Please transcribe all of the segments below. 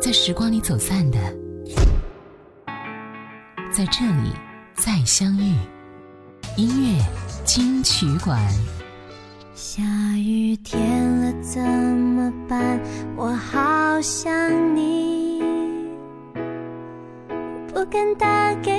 在时光里走散的，在这里再相遇。音乐金曲馆。下雨天了怎么办？我好想你，不敢打给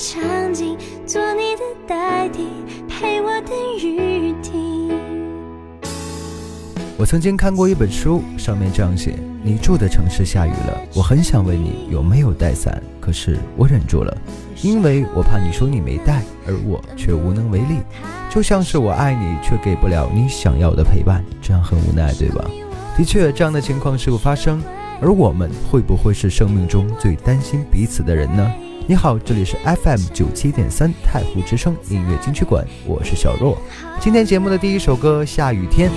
场景，做你的代替，陪我等雨停。我曾经看过一本书，上面这样写：你住的城市下雨了，我很想问你有没有带伞，可是我忍住了，因为我怕你说你没带，而我却无能为力。就像是我爱你，却给不了你想要的陪伴，这样很无奈，对吧？的确，这样的情况是否发生？而我们会不会是生命中最担心彼此的人呢？你好，这里是 FM 九七点三太湖之声音乐金曲馆，我是小若。今天节目的第一首歌《下雨天》。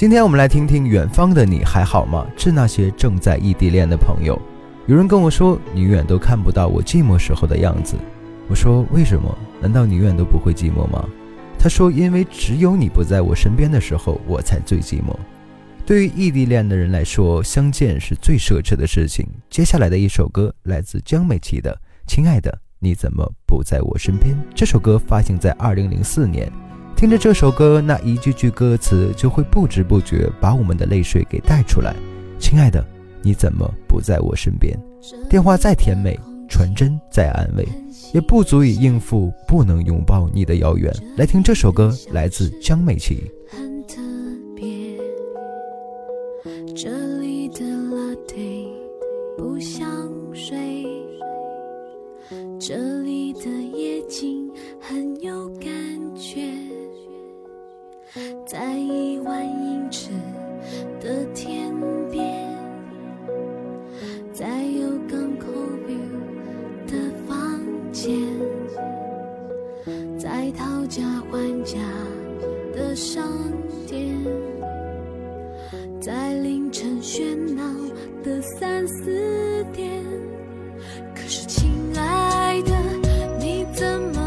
今天我们来听听《远方的你还好吗》，致那些正在异地恋的朋友。有人跟我说，你永远都看不到我寂寞时候的样子。我说为什么？难道你永远都不会寂寞吗？他说，因为只有你不在我身边的时候，我才最寂寞。对于异地恋的人来说，相见是最奢侈的事情。接下来的一首歌来自江美琪的《亲爱的，你怎么不在我身边》。这首歌发行在2004年。听着这首歌，那一句句歌词就会不知不觉把我们的泪水给带出来。亲爱的，你怎么不在我身边？电话再甜美，传真再安慰，也不足以应付不能拥抱你的遥远。来听这首歌，来自江美琪。这里的，夜景很有感，在一万英尺的天边，在有港口 view 的房间，在讨价还价的商店，在凌晨喧闹的三四点，可是亲爱的，你怎么？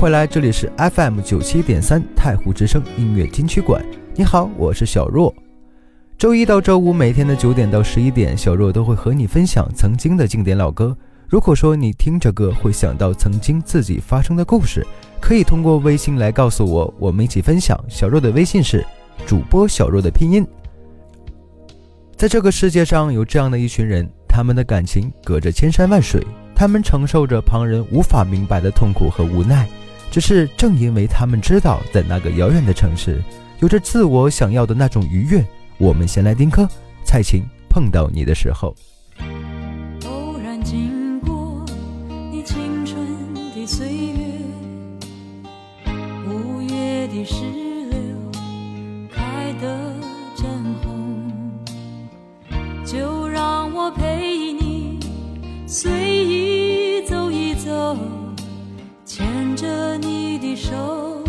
回来，这里是 FM 九七点三太湖之声音乐金曲馆。你好，我是小若。周一到周五每天的九点到十一点，小若都会和你分享曾经的经典老歌。如果说你听着歌会想到曾经自己发生的故事，可以通过微信来告诉我，我们一起分享。小若的微信是主播小若的拼音。在这个世界上有这样的一群人，他们的感情隔着千山万水，他们承受着旁人无法明白的痛苦和无奈。只是正因为他们知道，在那个遥远的城市，有着自我想要的那种愉悦。我们先来听歌，蔡琴《碰到你的时候》。偶然经过你青春的岁月，五月的石榴开得真红，就让我陪你随着你的手。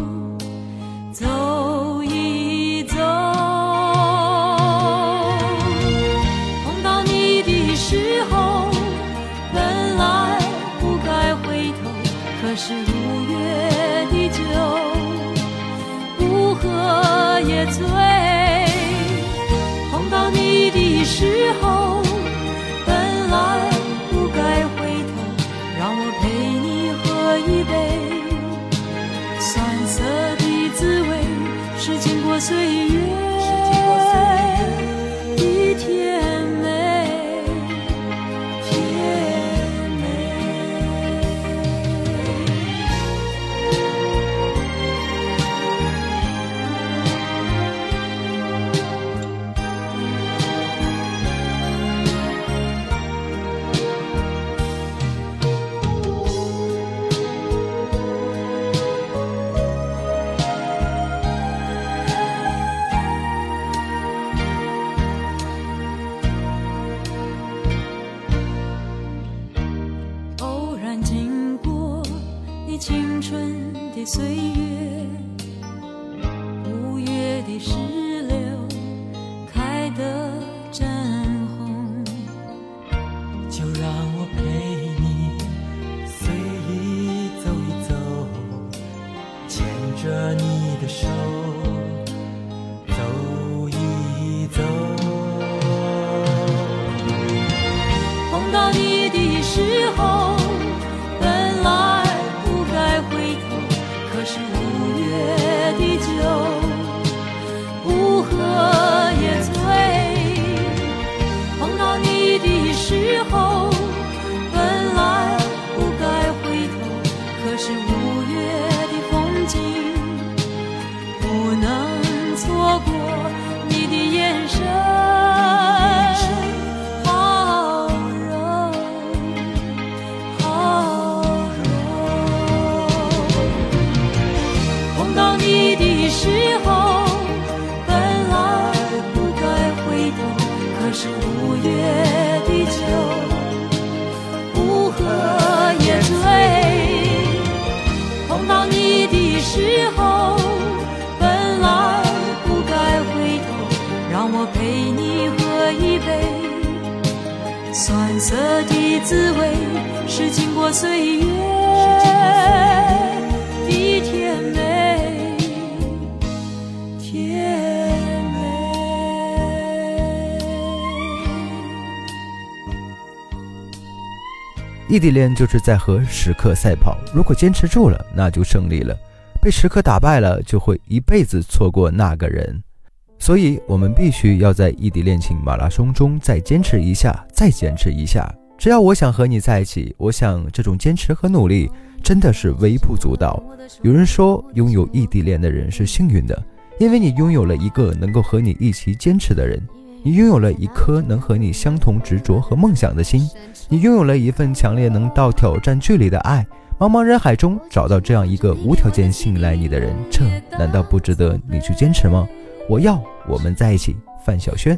时候滋味是经过岁月的甜美，甜美。异地恋就是在和时刻赛跑，如果坚持住了，那就胜利了；被时刻打败了，就会一辈子错过那个人。所以，我们必须要在异地恋情马拉松中再坚持一下，再坚持一下。只要我想和你在一起，我想这种坚持和努力真的是微不足道。有人说，拥有异地恋的人是幸运的，因为你拥有了一个能够和你一起坚持的人，你拥有了一颗能和你相同执着和梦想的心，你拥有了一份强烈能到挑战距离的爱。茫茫人海中找到这样一个无条件信赖你的人，这难道不值得你去坚持吗？我要我们在一起，范晓萱。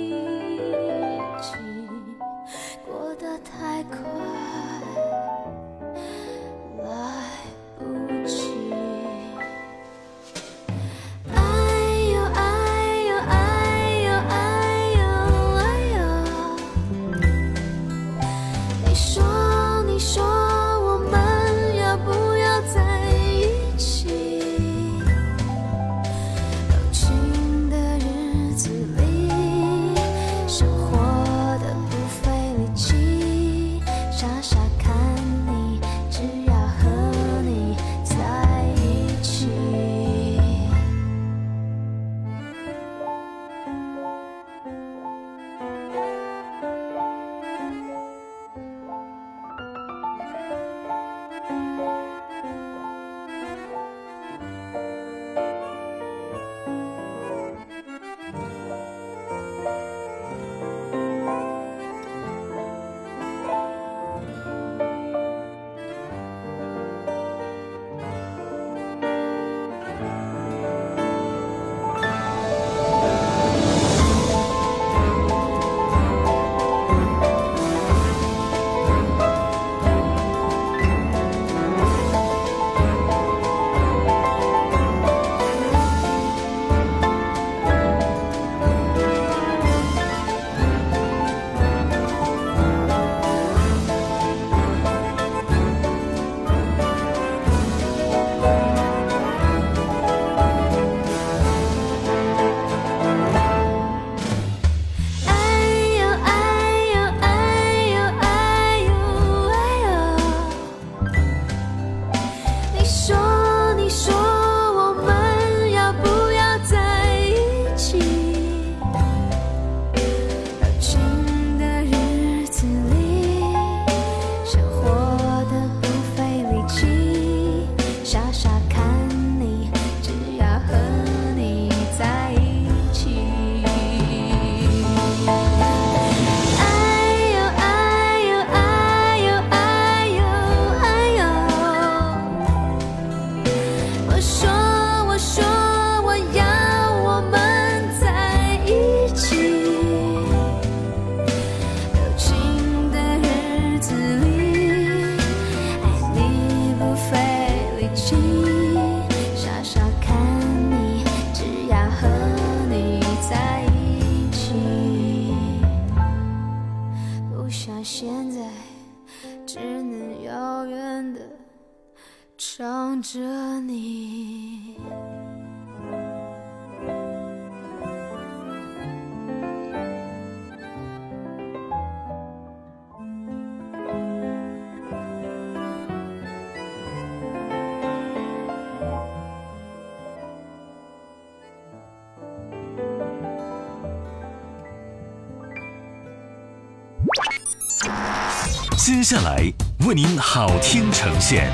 下来为您好听呈现，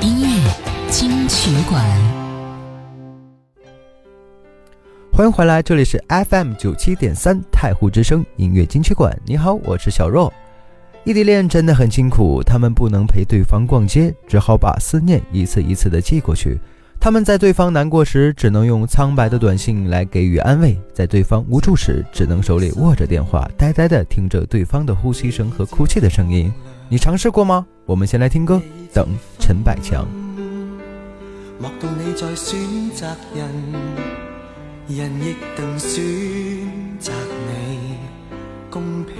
音乐金曲馆，欢迎回来，这里是 FM 九七点三太湖之声音乐金曲馆。你好，我是小若。异地恋真的很辛苦，他们不能陪对方逛街，只好把思念一次一次的寄过去。他们在对方难过时，只能用苍白的短信来给予安慰；在对方无助时，只能手里握着电话，呆呆的听着对方的呼吸声和哭泣的声音。你尝试过吗？我们先来听歌，等陈百强。莫道你在选择人。人亦定选择你公平，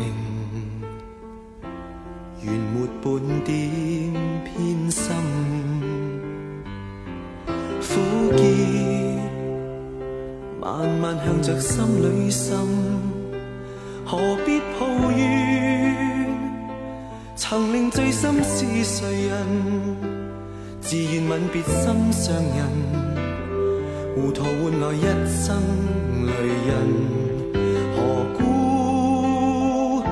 原没半点偏心。苦涩慢慢向着心里渗，何必抱怨？曾令醉心是谁人？自愿吻别心上人。糊涂换来一生泪人，何故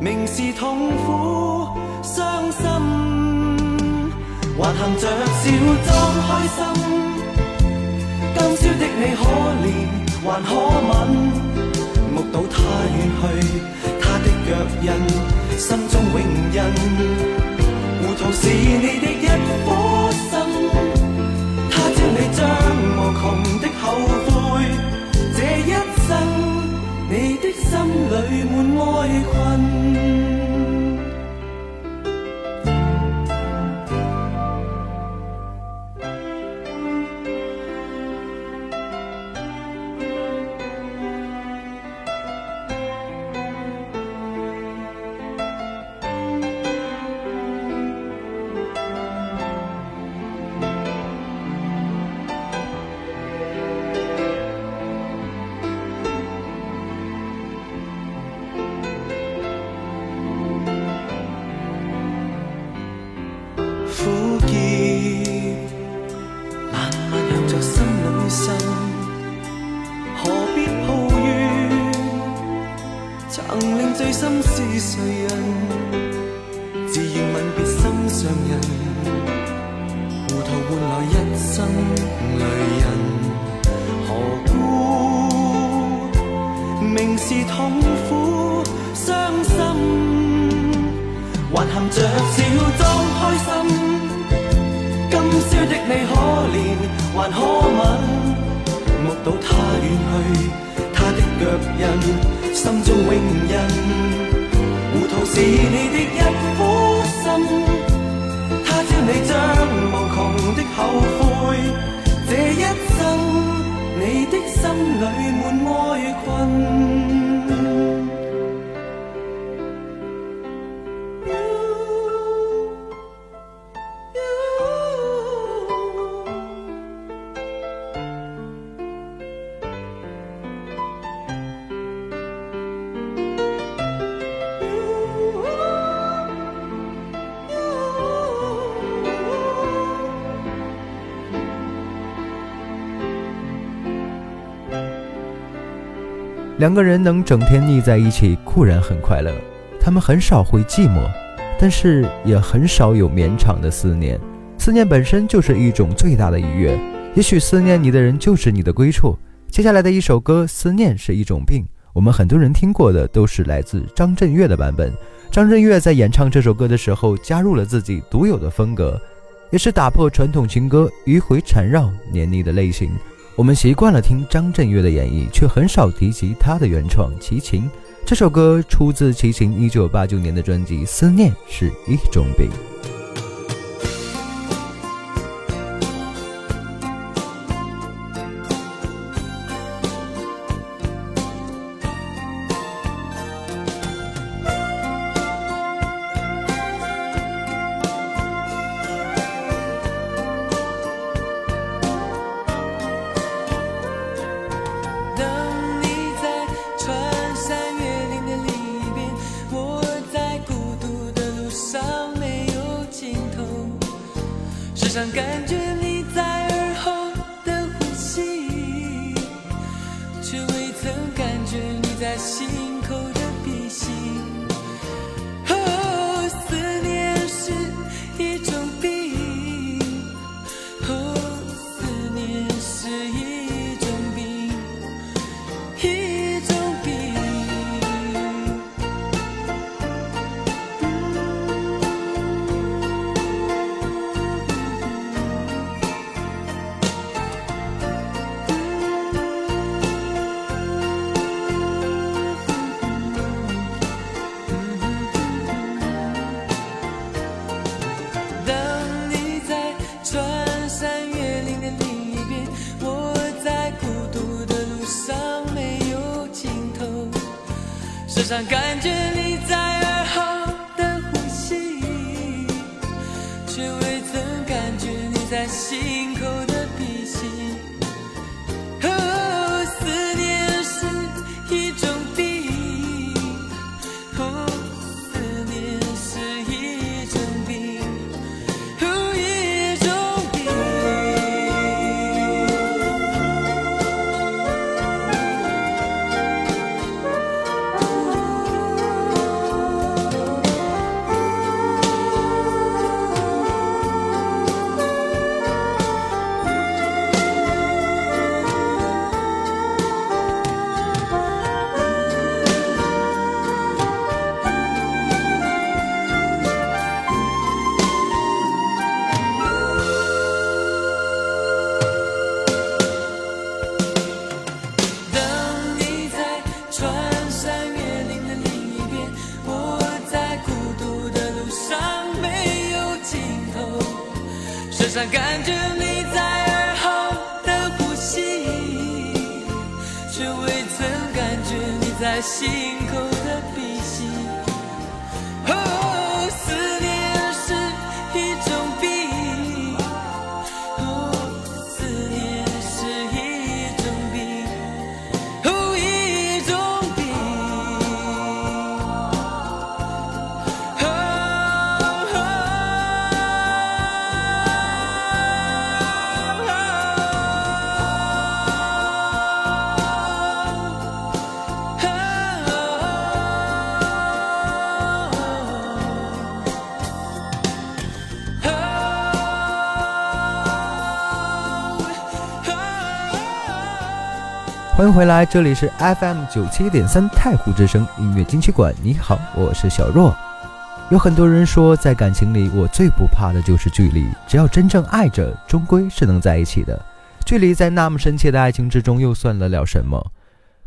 明是痛苦伤心，还含着笑装开心。今宵的你可怜还可吻，目睹他远去，脚印，心中永印。糊涂是你的一颗心。你将无穷的后悔，这一生你的心里满哀困。两个人能整天腻在一起固然很快乐，他们很少会寂寞，但是也很少有绵长的思念。思念本身就是一种最大的愉悦，也许思念你的人就是你的归处。接下来的一首歌《思念是一种病》，我们很多人听过的都是来自张震岳的版本。张震岳在演唱这首歌的时候，加入了自己独有的风格，也是打破传统情歌迂回缠绕、黏腻的类型。我们习惯了听张震岳的演绎，却很少提及他的原创《齐秦》。这首歌出自齐秦一九八九年的专辑《思念是一种病》。时常感觉你欢迎回来，这里是 FM 九七点三太湖之声音乐金曲馆。你好，我是小若。有很多人说，在感情里，我最不怕的就是距离，只要真正爱着，终归是能在一起的。距离在那么深切的爱情之中，又算得了什么？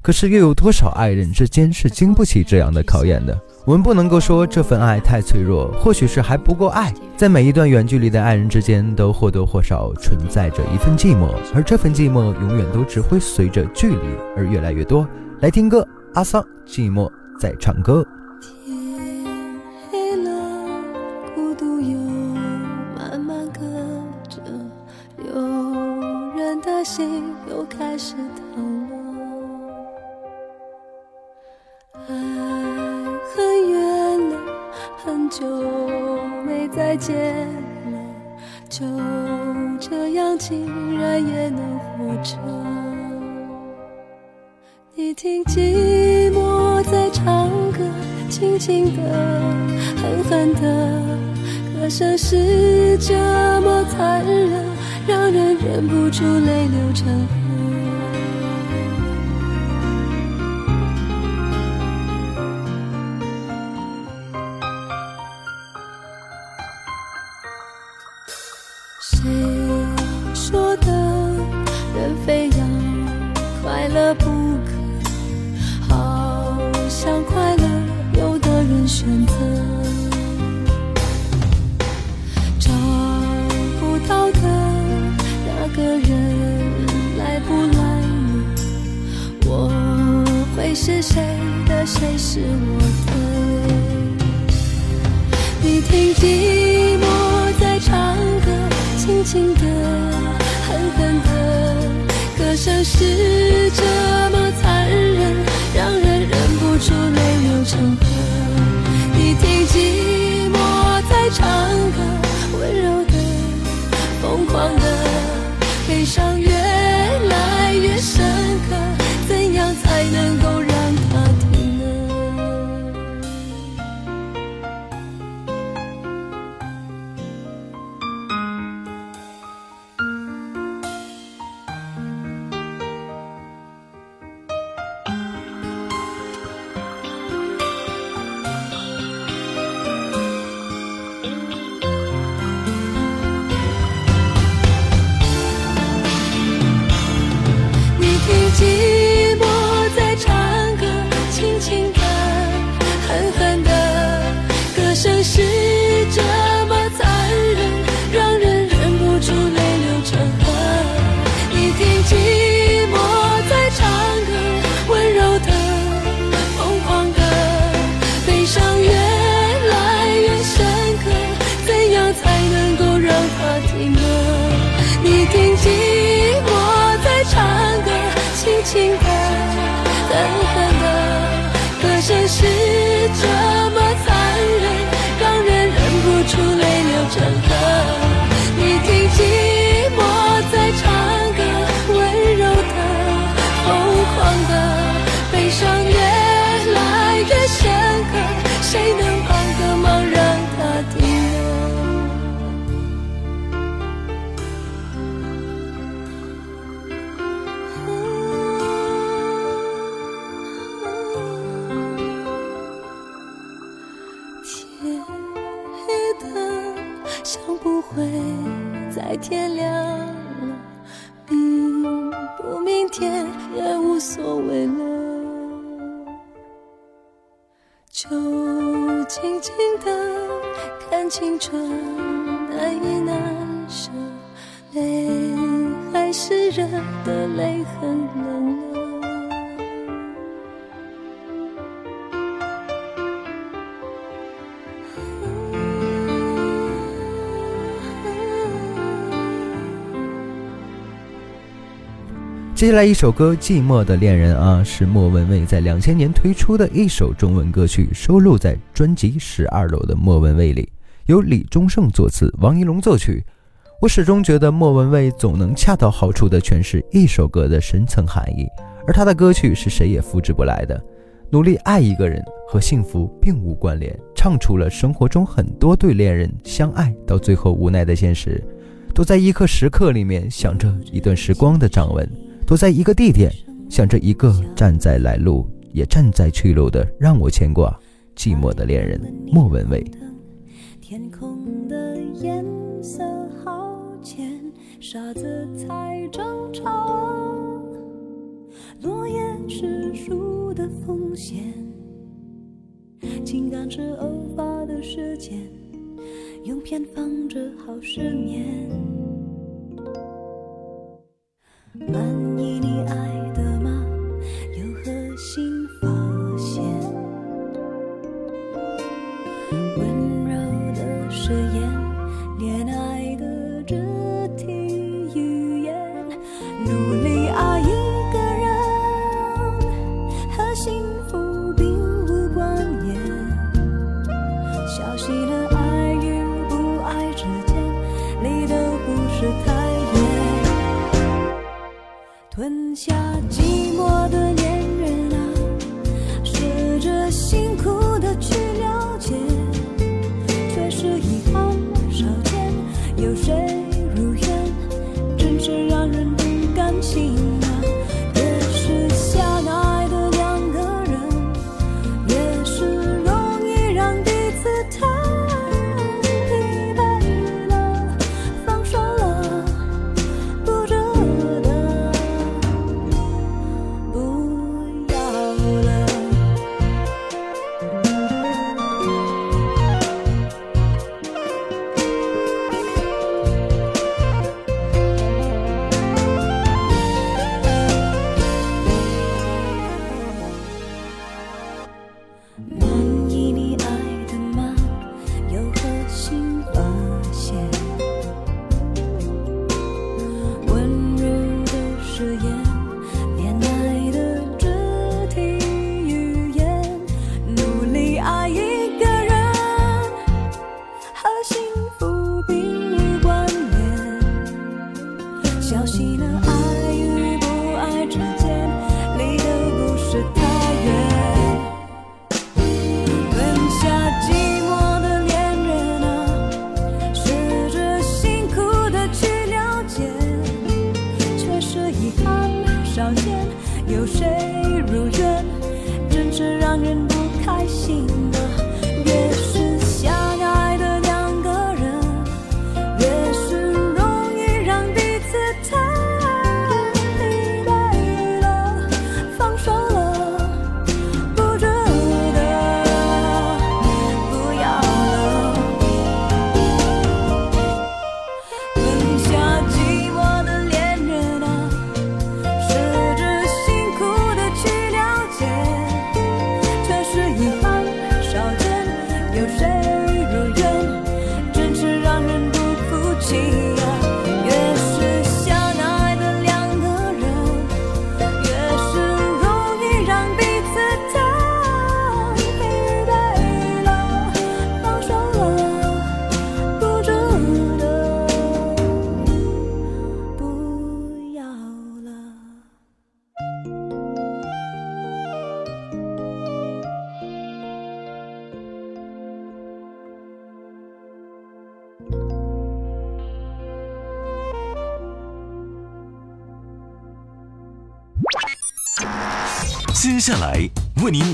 可是，又有多少爱人之间是经不起这样的考验的？我们不能够说这份爱太脆弱，或许是还不够爱。在每一段远距离的爱人之间，都或多或少存在着一份寂寞，而这份寂寞永远都只会随着距离而越来越多。来听歌，阿桑，寂寞在唱歌。再见了，就这样竟然也能活着。你听寂寞在唱歌，轻轻的，狠狠的，歌声是这么残忍，让人忍不住泪流成河。选择找不到的那个人来不来呢？我会是谁的，谁是我的？你听寂寞在唱歌，轻轻的，狠狠的，歌声是这么残忍，让人忍不住泪流成。寂寞在唱歌，温柔的，疯狂的，悲伤越来越深刻，怎样才能会再天亮了，明不明天也无所谓了，就静静的看青春难以难舍，泪还是热的，泪很冷了。接下来一首歌《寂寞的恋人》啊，是莫文蔚在两千年推出的一首中文歌曲，收录在专辑《十二楼的莫文蔚》里，由李宗盛作词，王一龙作曲。我始终觉得莫文蔚总能恰到好处地诠释一首歌的深层含义，而她的歌曲是谁也复制不来的。努力爱一个人和幸福并无关联，唱出了生活中很多对恋人相爱到最后无奈的现实，都在一刻时刻里面想着一段时光的掌纹。都在一个地点，想着一个站在来路也站在去路的让我牵挂。寂寞的恋人，莫文蔚。天空的颜色好浅，沙子才正常。落叶是树的风险，情感是偶发的事件，用偏方治好失眠。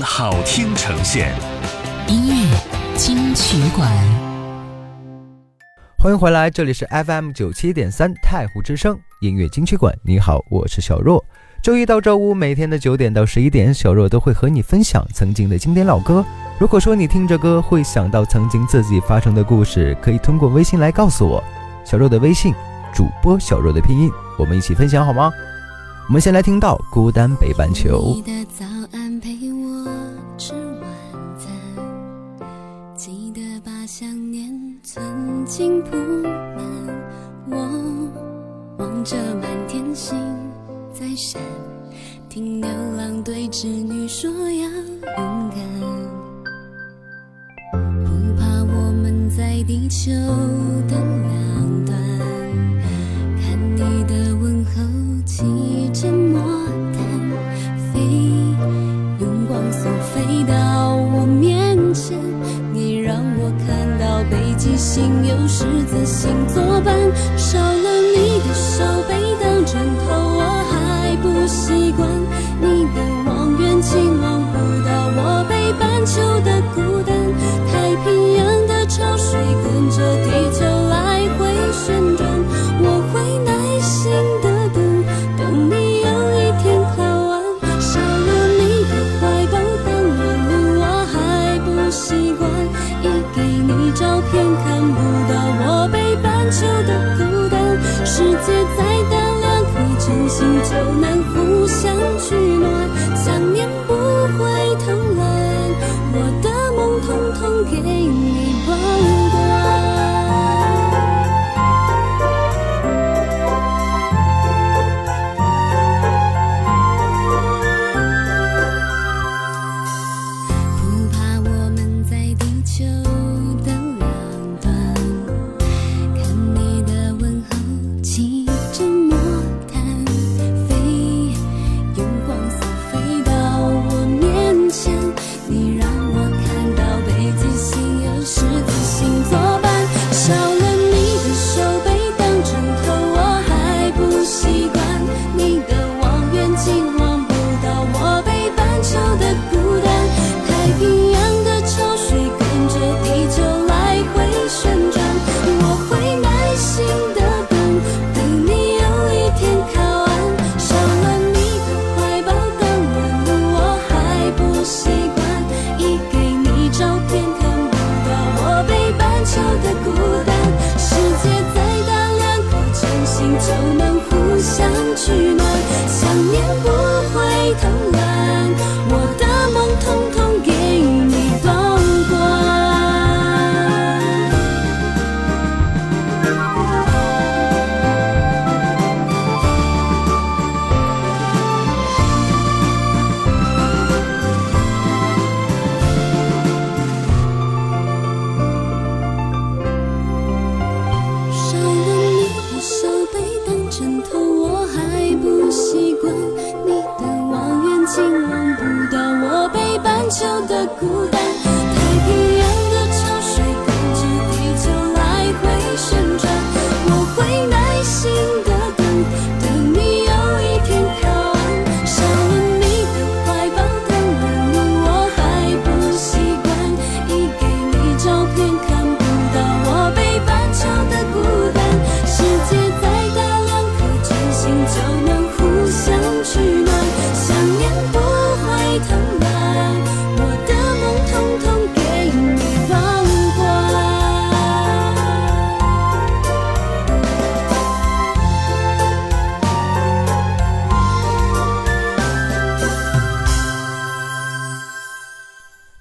好听呈现音乐金曲馆。欢迎回来，这里是 FM 九七点三太湖之声音乐金曲馆。你好，我是小若。周一到周五每天的九点到十一点，小若都会和你分享曾经的经典老歌。如果说你听着歌会想到曾经自己发生的故事，可以通过微信来告诉我。小若的微信，主播小若的拼音，我们一起分享好吗？我们先来听到《孤单北半球》。你的早安陪心铺满。我望着满天星在闪，听牛郎对织女说要勇敢，不怕我们在地球的两端。看你的问候骑着魔北极星有十字星作伴，就能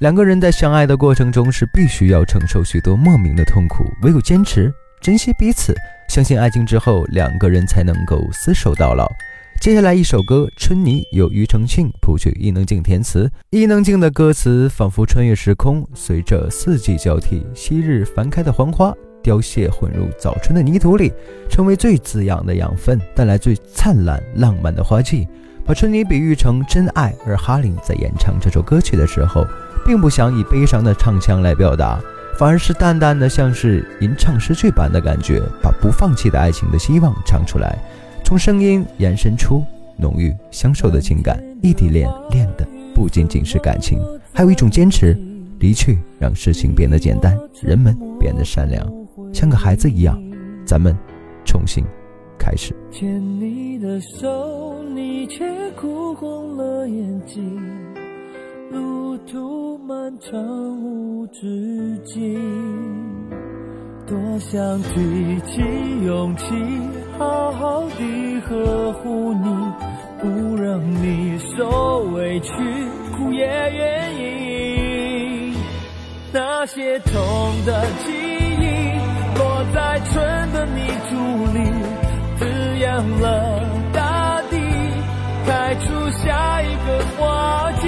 两个人在相爱的过程中是必须要承受许多莫名的痛苦，唯有坚持、珍惜彼此，相信爱情之后，两个人才能够厮守到老。接下来一首歌《春泥》，由庾澄庆谱曲，伊能静填词。伊能静的歌词仿佛穿越时空，随着四季交替，昔日繁开的黄花凋谢，混入早春的泥土里，成为最滋养的养分，带来最灿烂浪漫的花季。把春泥比喻成真爱，而哈林在演唱这首歌曲的时候，并不想以悲伤的唱腔来表达，反而是淡淡的，像是吟唱诗句般的感觉，把不放弃的爱情的希望唱出来，从声音延伸出浓郁相守的情感，异地恋恋的不仅仅是感情，还有一种坚持。离去让事情变得简单，人们变得善良，像个孩子一样，咱们重新开始。牵你的手，你却哭红了眼睛。路途漫长无止境，多想提起勇气，好好地呵护你，不让你受委屈，哭也愿意。那些痛的记忆，落在春的泥土里，滋养了大地，开出下一个花季。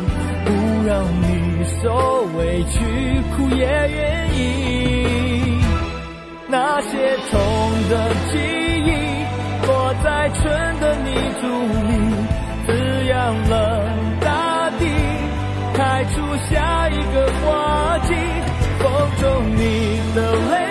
受委屈，哭也愿意。那些痛的记忆，落在春的泥土里，滋养了大地，开出下一个花季。风中你的泪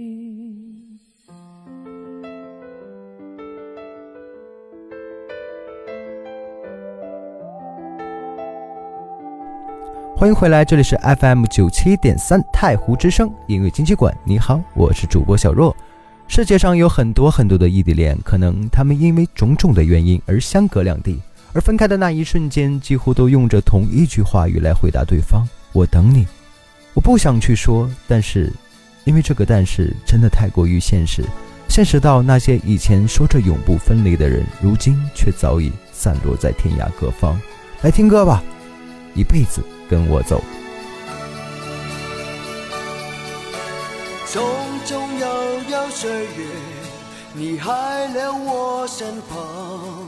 欢迎回来，这里是 FM 九七点三太湖之声音乐经济馆。你好，我是主播小若。世界上有很多很多的异地恋，可能他们因为种种的原因而相隔两地，而分开的那一瞬间，几乎都用着同一句话语来回答对方：“我等你。”我不想去说，但是，因为这个但是真的太过于现实，现实到那些以前说着永不分离的人，如今却早已散落在天涯各方。来听歌吧，一辈子跟我走。匆匆悠悠岁月，你还留我身旁，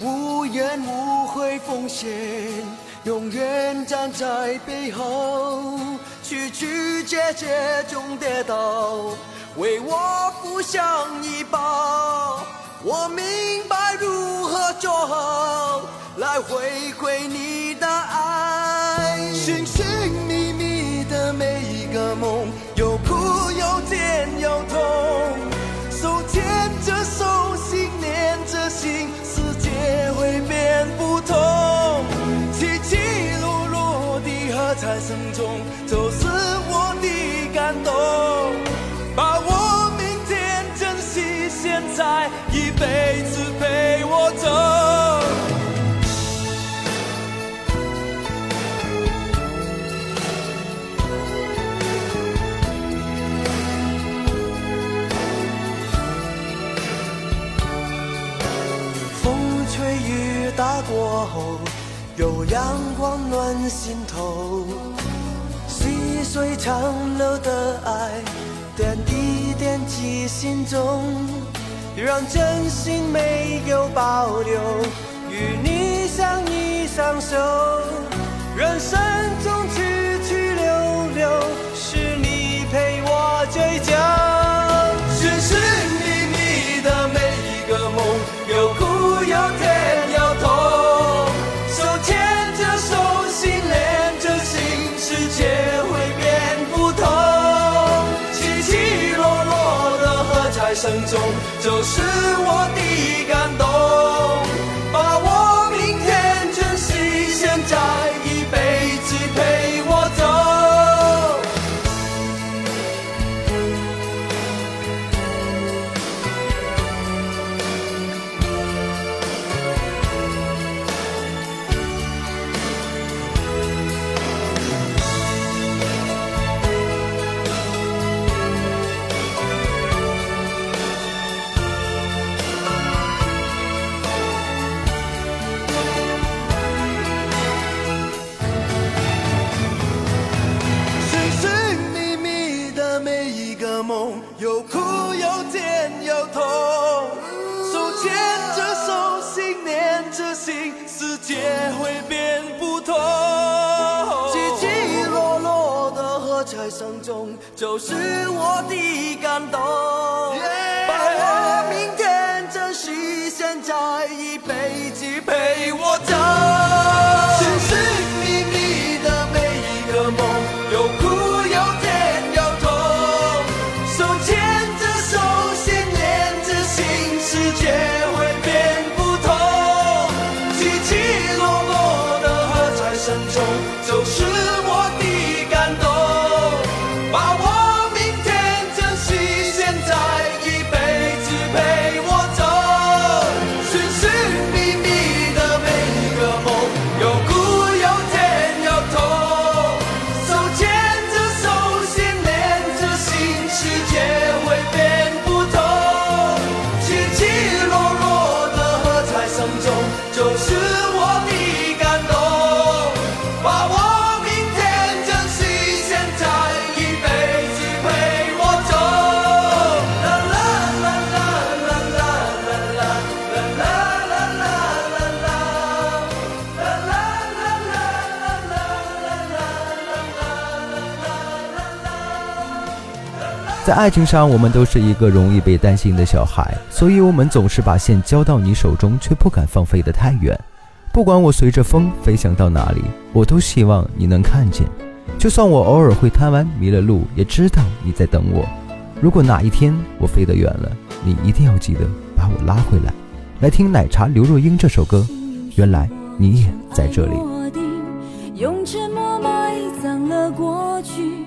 无怨无悔奉献，永远站在背后，曲曲折折中跌倒，为我负上一把。我明白如何做好，来回馈你的爱。寻寻觅觅的每一个梦，有苦有甜有痛，手牵着手，心连着心，世界会变不同。起起落落的喝彩声中，就是我的感动。把握明天，珍惜现在，一辈子陪。我走阳光暖心头。细水长流的爱，点一点记心中，让真心没有保留，与你相依相守。人生中去去留留，是你陪我追究。在爱情上，我们都是一个容易被担心的小孩，所以我们总是把线交到你手中，却不敢放飞得太远。不管我随着风飞翔到哪里，我都希望你能看见。就算我偶尔会贪玩迷了路，也知道你在等我。如果哪一天我飞得远了，你一定要记得把我拉回来。来听奶茶刘若英这首歌，原来你也在这里。用沉默埋葬了过去，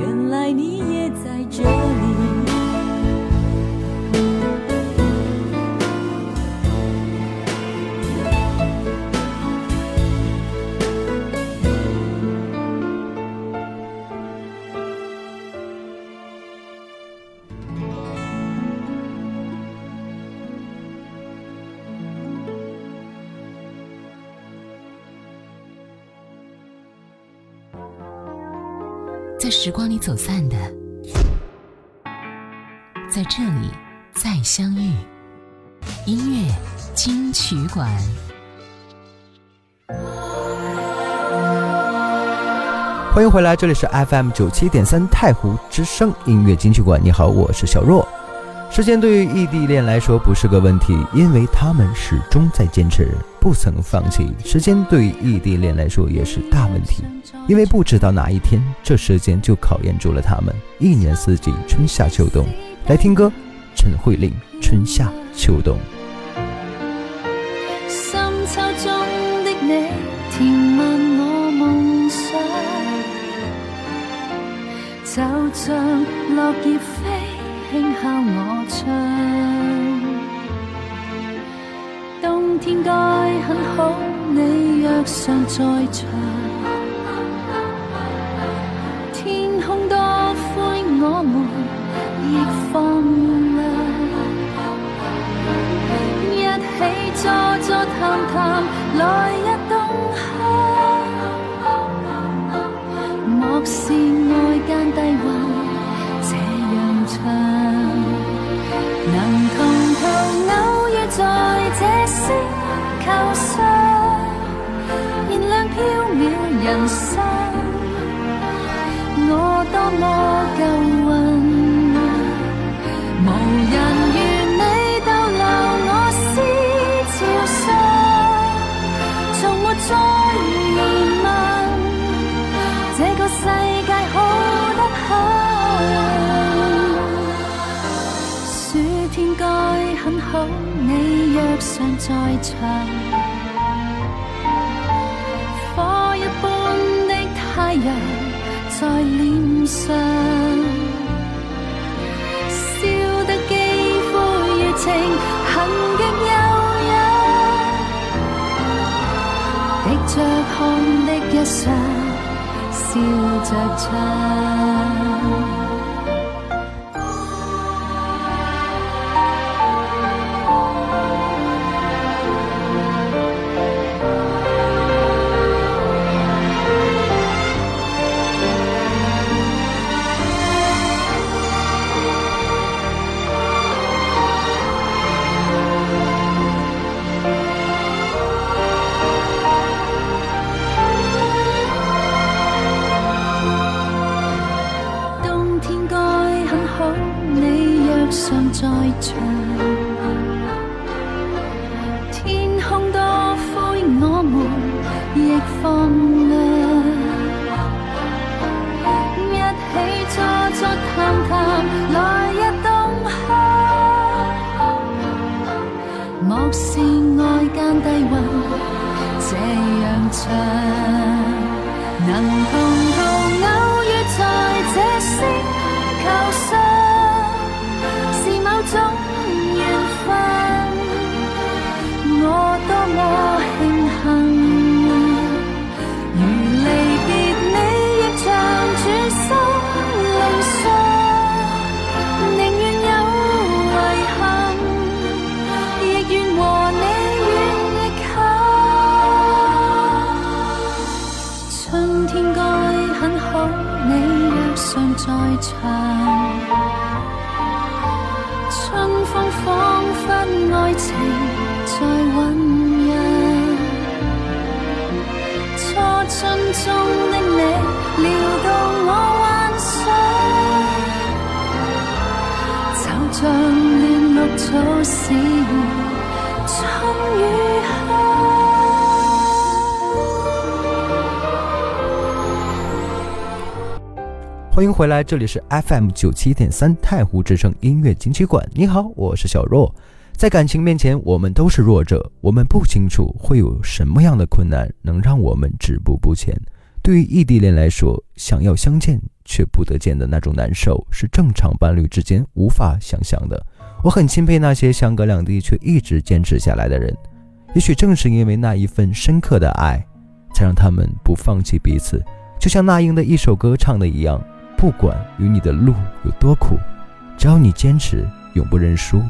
原来你也在这里。在时光里走散的，在这里再相遇。音乐金曲馆。欢迎回来，这里是 FM 九七点三太湖之声音乐金曲馆。你好，我是小若。时间对于异地恋来说不是个问题，因为他们始终在坚持，不曾放弃。时间对于异地恋来说也是大问题，因为不知道哪一天，这时间就考验住了他们。一年四季，春夏秋冬。来听歌，陈慧琳《春夏秋冬》。深秋中的你，填滿我夢想，就像落葉飛，輕敲我窗。天该很好，你若尚在场。天空多灰，我们亦放亮。一起坐坐谈谈，人生。我多麼夠運。無人如你逗留我思潮上，從沒再疑問，這個世界好得很。暑天該很好，你若尚在場，在脸上。笑得肌肤如情，痕极悠揚，滴着汗的一双，笑着唱。再唱。欢迎回来，这里是 FM 九七点三太湖之声音乐金曲馆。你好，我是小若。在感情面前，我们都是弱者，我们不清楚会有什么样的困难能让我们止步不前。对于异地恋来说，想要相见却不得见的那种难受，是正常伴侣之间无法想象的。我很钦佩那些相隔两地却一直坚持下来的人，也许正是因为那一份深刻的爱，才让他们不放弃彼此。就像那英的一首歌唱的一样。不管与你的路有多苦，只要你坚持，永不认输。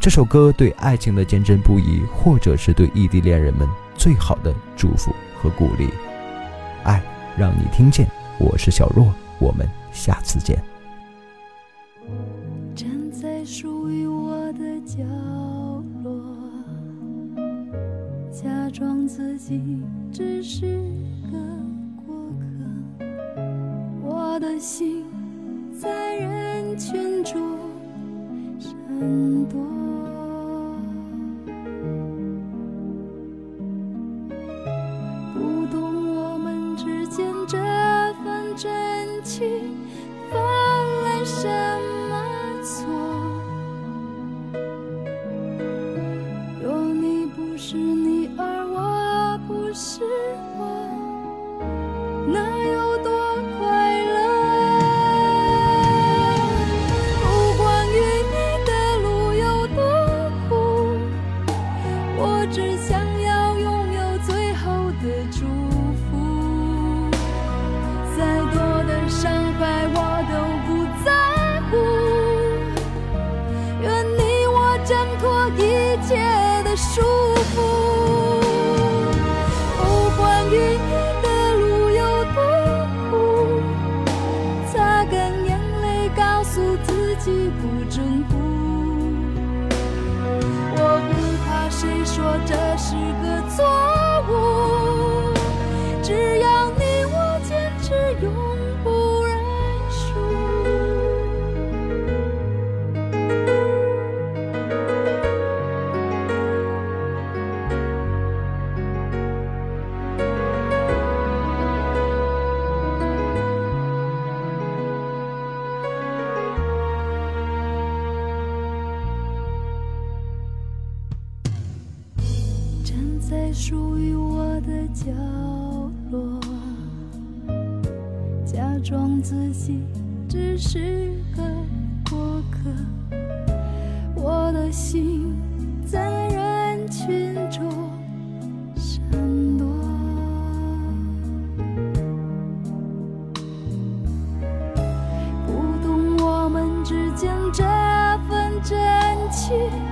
这首歌对爱情的坚贞不移，或者是对异地恋人们最好的祝福和鼓励。爱让你听见，我是小若，我们下次见。站在属于我的角落，假装自己只是个。我的心在人群中闪躲，情